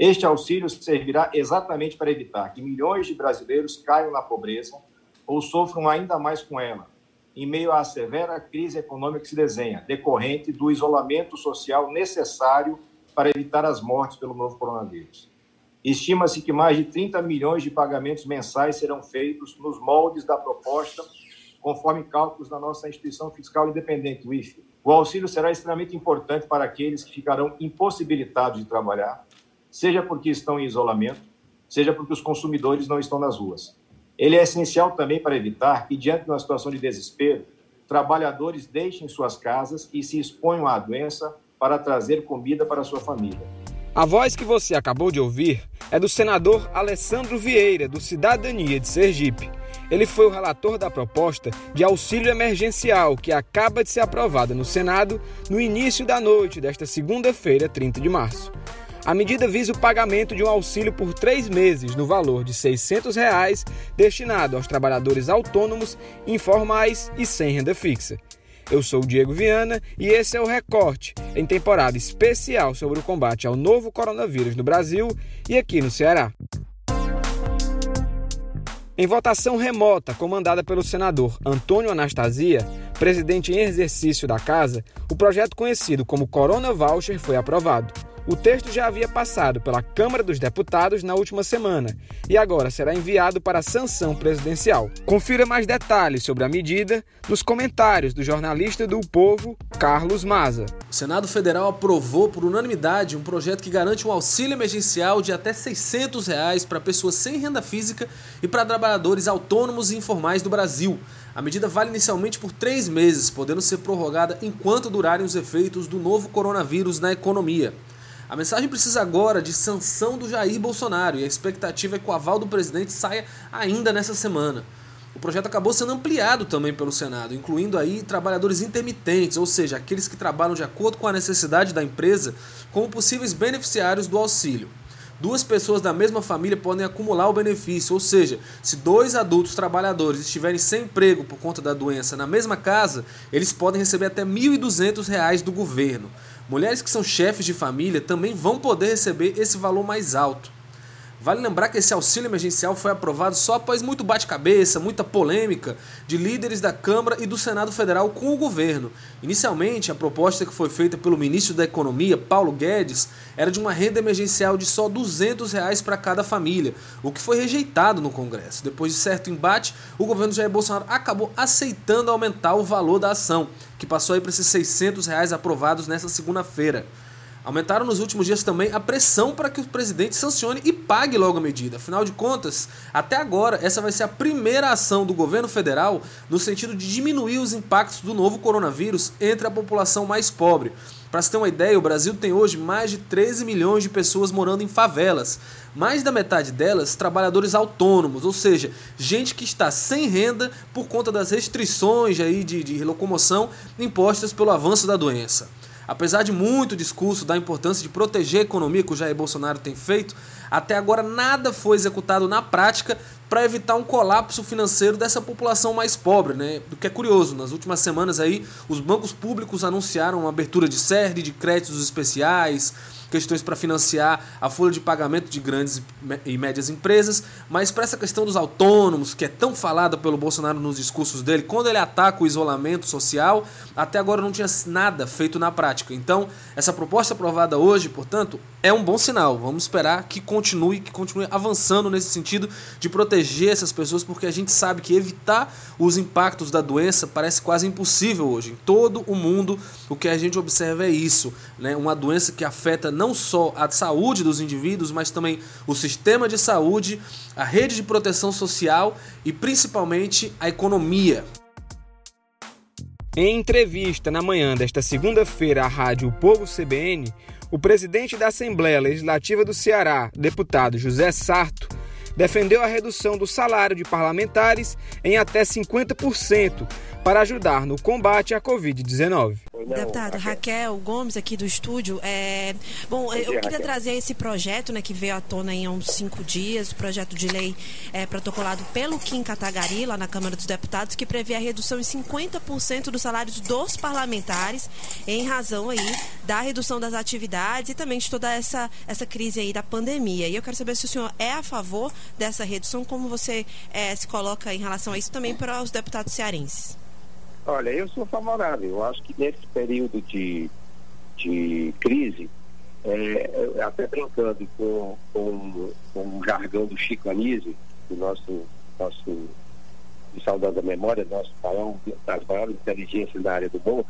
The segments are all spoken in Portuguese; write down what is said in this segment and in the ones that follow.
Este auxílio servirá exatamente para evitar que milhões de brasileiros caiam na pobreza ou sofram ainda mais com ela, em meio à severa crise econômica que se desenha, decorrente do isolamento social necessário para evitar as mortes pelo novo coronavírus. Estima-se que mais de 30 milhões de pagamentos mensais serão feitos nos moldes da proposta, conforme cálculos da nossa instituição fiscal independente, o IFE. O auxílio será extremamente importante para aqueles que ficarão impossibilitados de trabalhar, seja porque estão em isolamento, seja porque os consumidores não estão nas ruas. Ele é essencial também para evitar que, diante de uma situação de desespero, trabalhadores deixem suas casas e se exponham à doença para trazer comida para sua família. A voz que você acabou de ouvir é do senador Alessandro Vieira, do Cidadania de Sergipe. Ele foi o relator da proposta de auxílio emergencial que acaba de ser aprovada no Senado no início da noite desta segunda-feira, 30 de março. A medida visa o pagamento de um auxílio por três meses no valor de 600 reais, destinado aos trabalhadores autônomos, informais e sem renda fixa. Eu sou o Diego Viana e esse é o Recorte, em temporada especial sobre o combate ao novo coronavírus no Brasil e aqui no Ceará. Em votação remota, comandada pelo senador Antônio Anastasia, presidente em exercício da casa, o projeto conhecido como Corona Voucher foi aprovado. O texto já havia passado pela Câmara dos Deputados na última semana e agora será enviado para sanção presidencial. Confira mais detalhes sobre a medida nos comentários do jornalista do Povo, Carlos Maza. O Senado Federal aprovou por unanimidade um projeto que garante um auxílio emergencial de até 600 reais para pessoas sem renda física e para trabalhadores autônomos e informais do Brasil. A medida vale inicialmente por três meses, podendo ser prorrogada enquanto durarem os efeitos do novo coronavírus na economia. A mensagem precisa agora de sanção do Jair Bolsonaro e a expectativa é que o aval do presidente saia ainda nessa semana. O projeto acabou sendo ampliado também pelo Senado, incluindo aí trabalhadores intermitentes, ou seja, aqueles que trabalham de acordo com a necessidade da empresa, como possíveis beneficiários do auxílio. Duas pessoas da mesma família podem acumular o benefício, ou seja, se dois adultos trabalhadores estiverem sem emprego por conta da doença na mesma casa, eles podem receber até R$ 1.200 do governo. Mulheres que são chefes de família também vão poder receber esse valor mais alto. Vale lembrar que esse auxílio emergencial foi aprovado só após muito bate-cabeça, muita polêmica de líderes da Câmara e do Senado Federal com o governo. Inicialmente, a proposta que foi feita pelo ministro da Economia, Paulo Guedes, era de uma renda emergencial de só 200 reais para cada família, o que foi rejeitado no Congresso. Depois de certo embate, o governo Jair Bolsonaro acabou aceitando aumentar o valor da ação, que passou aí para esses 600 reais aprovados nesta segunda-feira. Aumentaram nos últimos dias também a pressão para que o presidente sancione e pague logo a medida. Afinal de contas, até agora, essa vai ser a primeira ação do governo federal no sentido de diminuir os impactos do novo coronavírus entre a população mais pobre. Para se ter uma ideia, o Brasil tem hoje mais de 13 milhões de pessoas morando em favelas. Mais da metade delas trabalhadores autônomos, ou seja, gente que está sem renda por conta das restrições aí de, de locomoção impostas pelo avanço da doença. Apesar de muito discurso da importância de proteger a economia que o Jair Bolsonaro tem feito, até agora nada foi executado na prática para evitar um colapso financeiro dessa população mais pobre, né? O que é curioso, nas últimas semanas aí, os bancos públicos anunciaram abertura de série de créditos especiais, questões para financiar a folha de pagamento de grandes e médias empresas, mas para essa questão dos autônomos, que é tão falada pelo Bolsonaro nos discursos dele, quando ele ataca o isolamento social, até agora não tinha nada feito na prática. Então, essa proposta aprovada hoje, portanto, é um bom sinal. Vamos esperar que continue, que continue avançando nesse sentido de proteger essas pessoas, porque a gente sabe que evitar os impactos da doença parece quase impossível hoje. Em todo o mundo, o que a gente observa é isso, né? Uma doença que afeta não só a saúde dos indivíduos, mas também o sistema de saúde, a rede de proteção social e principalmente a economia. Em entrevista na manhã desta segunda-feira à rádio Povo CBN, o presidente da Assembleia Legislativa do Ceará, deputado José Sarto, defendeu a redução do salário de parlamentares em até 50% para ajudar no combate à Covid-19. Deputada Raquel Gomes, aqui do estúdio. É... Bom, eu queria trazer esse projeto né, que veio à tona em uns cinco dias, o projeto de lei é, protocolado pelo Kim Katagari, lá na Câmara dos Deputados, que prevê a redução em 50% dos salários dos parlamentares, em razão aí da redução das atividades e também de toda essa, essa crise aí da pandemia. E eu quero saber se o senhor é a favor dessa redução, como você é, se coloca em relação a isso também para os deputados cearenses. Olha, eu sou favorável. Eu acho que nesse período de, de crise, é, é até brincando com, com, com o jargão do Chico Anísio, do nosso, nosso de saudade da memória, nosso maior, das maiores inteligências da área do bom,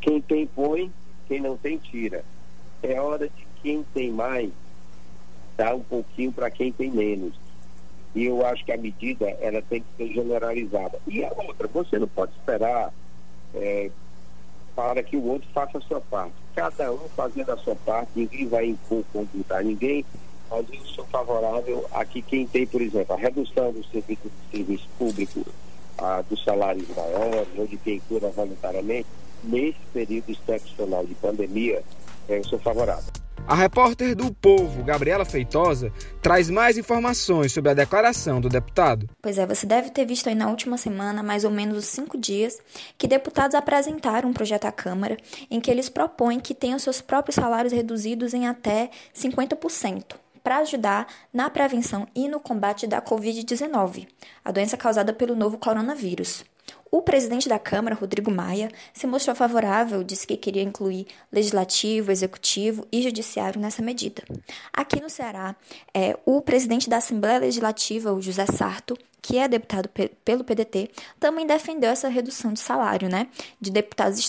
quem tem põe, quem não tem tira. É hora de quem tem mais dar um pouquinho para quem tem menos. E eu acho que a medida ela tem que ser generalizada. E a outra, você não pode esperar é, para que o outro faça a sua parte. Cada um fazendo a sua parte, ninguém vai impor ninguém, mas eu sou favorável a que quem tem, por exemplo, a redução do serviço, do serviço público, a, dos salários maiores, ou de quem cura voluntariamente, nesse período excepcional de pandemia, eu sou favorável. A repórter do Povo, Gabriela Feitosa, traz mais informações sobre a declaração do deputado. Pois é, você deve ter visto aí na última semana, mais ou menos cinco dias, que deputados apresentaram um projeto à Câmara em que eles propõem que tenham seus próprios salários reduzidos em até 50% para ajudar na prevenção e no combate da Covid-19, a doença causada pelo novo coronavírus. O presidente da Câmara, Rodrigo Maia, se mostrou favorável, disse que queria incluir legislativo, executivo e judiciário nessa medida. Aqui no Ceará, é, o presidente da Assembleia Legislativa, o José Sarto, que é deputado pelo PDT, também defendeu essa redução de salário, né, de deputados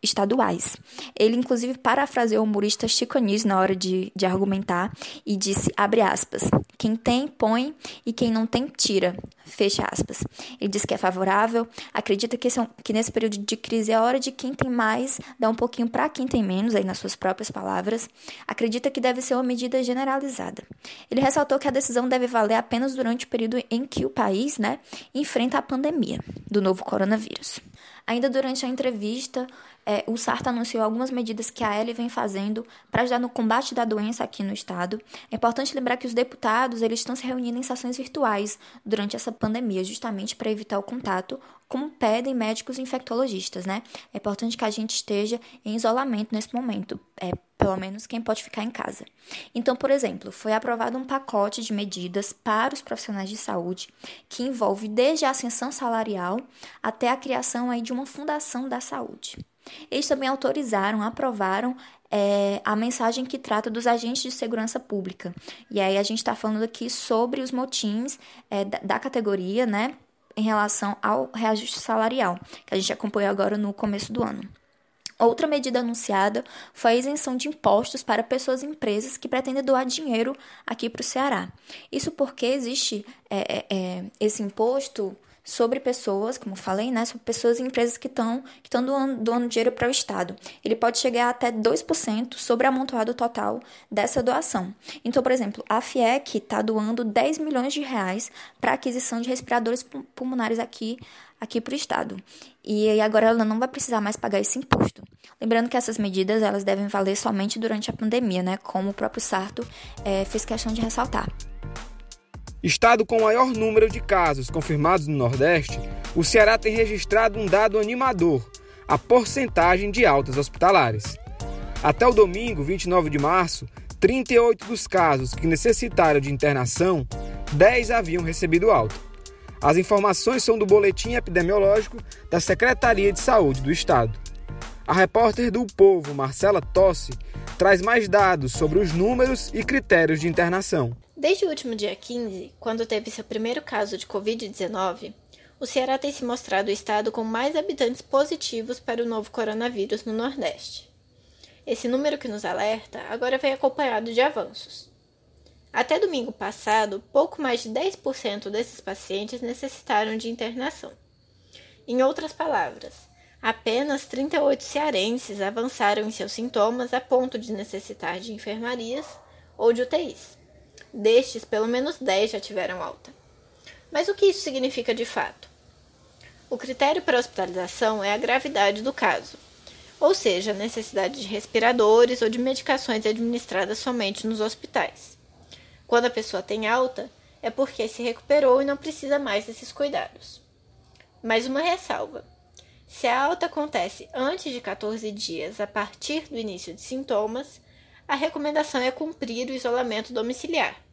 estaduais. Ele, inclusive, parafraseou o humorista Chico Anísio na hora de, de argumentar e disse, abre aspas, quem tem, põe, e quem não tem, tira, fecha aspas. Ele disse que é favorável, acredita que, são, que nesse período de crise é hora de quem tem mais dar um pouquinho para quem tem menos, aí nas suas próprias palavras, acredita que deve ser uma medida generalizada. Ele ressaltou que a decisão deve valer apenas durante o período em que o país país né, enfrenta a pandemia do novo coronavírus. Ainda durante a entrevista, é, o Sarto anunciou algumas medidas que a L vem fazendo para ajudar no combate da doença aqui no estado. É importante lembrar que os deputados eles estão se reunindo em sessões virtuais durante essa pandemia, justamente para evitar o contato, como pedem médicos infectologistas, né? É importante que a gente esteja em isolamento nesse momento, é, pelo menos quem pode ficar em casa. Então, por exemplo, foi aprovado um pacote de medidas para os profissionais de saúde que envolve desde a ascensão salarial até a criação aí de uma fundação da saúde. Eles também autorizaram, aprovaram é, a mensagem que trata dos agentes de segurança pública. E aí a gente está falando aqui sobre os motins é, da, da categoria, né, em relação ao reajuste salarial, que a gente acompanhou agora no começo do ano. Outra medida anunciada foi a isenção de impostos para pessoas e empresas que pretendem doar dinheiro aqui para o Ceará. Isso porque existe é, é, é esse imposto sobre pessoas, como falei, né, sobre pessoas e empresas que estão que doando, doando dinheiro para o Estado. Ele pode chegar até 2% sobre o amontoado total dessa doação. Então, por exemplo, a FIEC está doando 10 milhões de reais para aquisição de respiradores pulmonares aqui aqui para o Estado. E agora ela não vai precisar mais pagar esse imposto. Lembrando que essas medidas elas devem valer somente durante a pandemia, né? Como o próprio Sarto é, fez questão de ressaltar. Estado com maior número de casos confirmados no Nordeste, o Ceará tem registrado um dado animador: a porcentagem de altas hospitalares. Até o domingo, 29 de março, 38 dos casos que necessitaram de internação, 10 haviam recebido alta. As informações são do boletim epidemiológico da Secretaria de Saúde do Estado. A repórter do Povo, Marcela Tossi, traz mais dados sobre os números e critérios de internação. Desde o último dia 15, quando teve seu primeiro caso de Covid-19, o Ceará tem se mostrado o estado com mais habitantes positivos para o novo coronavírus no Nordeste. Esse número que nos alerta agora vem acompanhado de avanços. Até domingo passado, pouco mais de 10% desses pacientes necessitaram de internação. Em outras palavras, apenas 38 cearenses avançaram em seus sintomas a ponto de necessitar de enfermarias ou de UTIs. Destes, pelo menos 10 já tiveram alta. Mas o que isso significa de fato? O critério para hospitalização é a gravidade do caso, ou seja, a necessidade de respiradores ou de medicações administradas somente nos hospitais. Quando a pessoa tem alta, é porque se recuperou e não precisa mais desses cuidados. Mais uma ressalva: se a alta acontece antes de 14 dias a partir do início de sintomas, a recomendação é cumprir o isolamento domiciliar,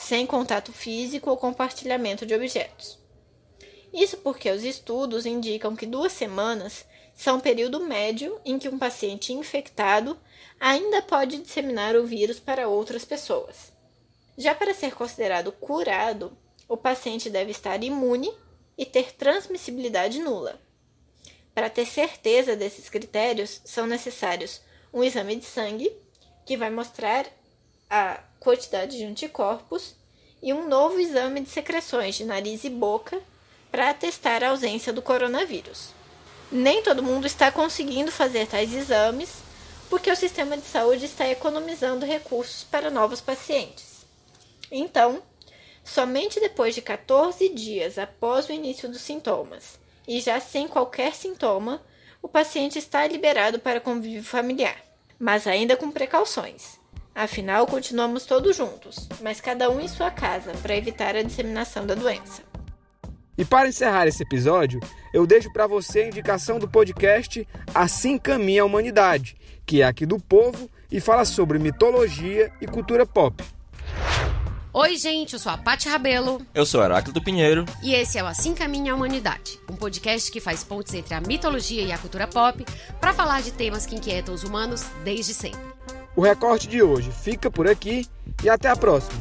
sem contato físico ou compartilhamento de objetos. Isso porque os estudos indicam que duas semanas são um período médio em que um paciente infectado ainda pode disseminar o vírus para outras pessoas. Já para ser considerado curado, o paciente deve estar imune e ter transmissibilidade nula. Para ter certeza desses critérios, são necessários um exame de sangue, que vai mostrar a quantidade de anticorpos, e um novo exame de secreções de nariz e boca para atestar a ausência do coronavírus. Nem todo mundo está conseguindo fazer tais exames, porque o sistema de saúde está economizando recursos para novos pacientes. Então, somente depois de 14 dias após o início dos sintomas e já sem qualquer sintoma, o paciente está liberado para convívio familiar, mas ainda com precauções. Afinal, continuamos todos juntos, mas cada um em sua casa para evitar a disseminação da doença. E para encerrar esse episódio, eu deixo para você a indicação do podcast Assim Caminha a Humanidade, que é aqui do povo e fala sobre mitologia e cultura pop. Oi, gente, eu sou a Paty Rabelo. Eu sou Heráclito Pinheiro. E esse é o Assim Caminha a Humanidade, um podcast que faz pontes entre a mitologia e a cultura pop para falar de temas que inquietam os humanos desde sempre. O recorte de hoje fica por aqui e até a próxima.